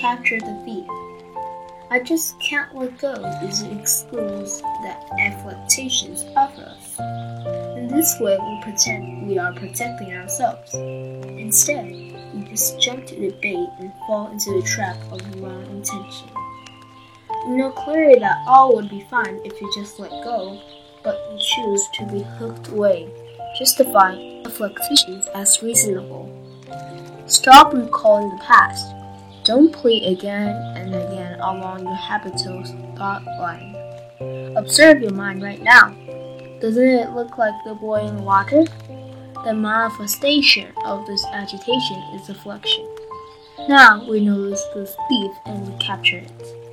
capture the thief. I just can't let go is the excuse that afflictions offer us. In this way, we pretend we are protecting ourselves. Instead, we just jump to the bait and fall into the trap of wrong intention. We know clearly that all would be fine if you just let go, but you choose to be hooked away, justifying afflictions as reasonable. Stop recalling the past. Don't play again and again along your habitual thought line. Observe your mind right now. Doesn't it look like the boiling water? The manifestation of this agitation is affliction. Now we notice this thief and we capture it.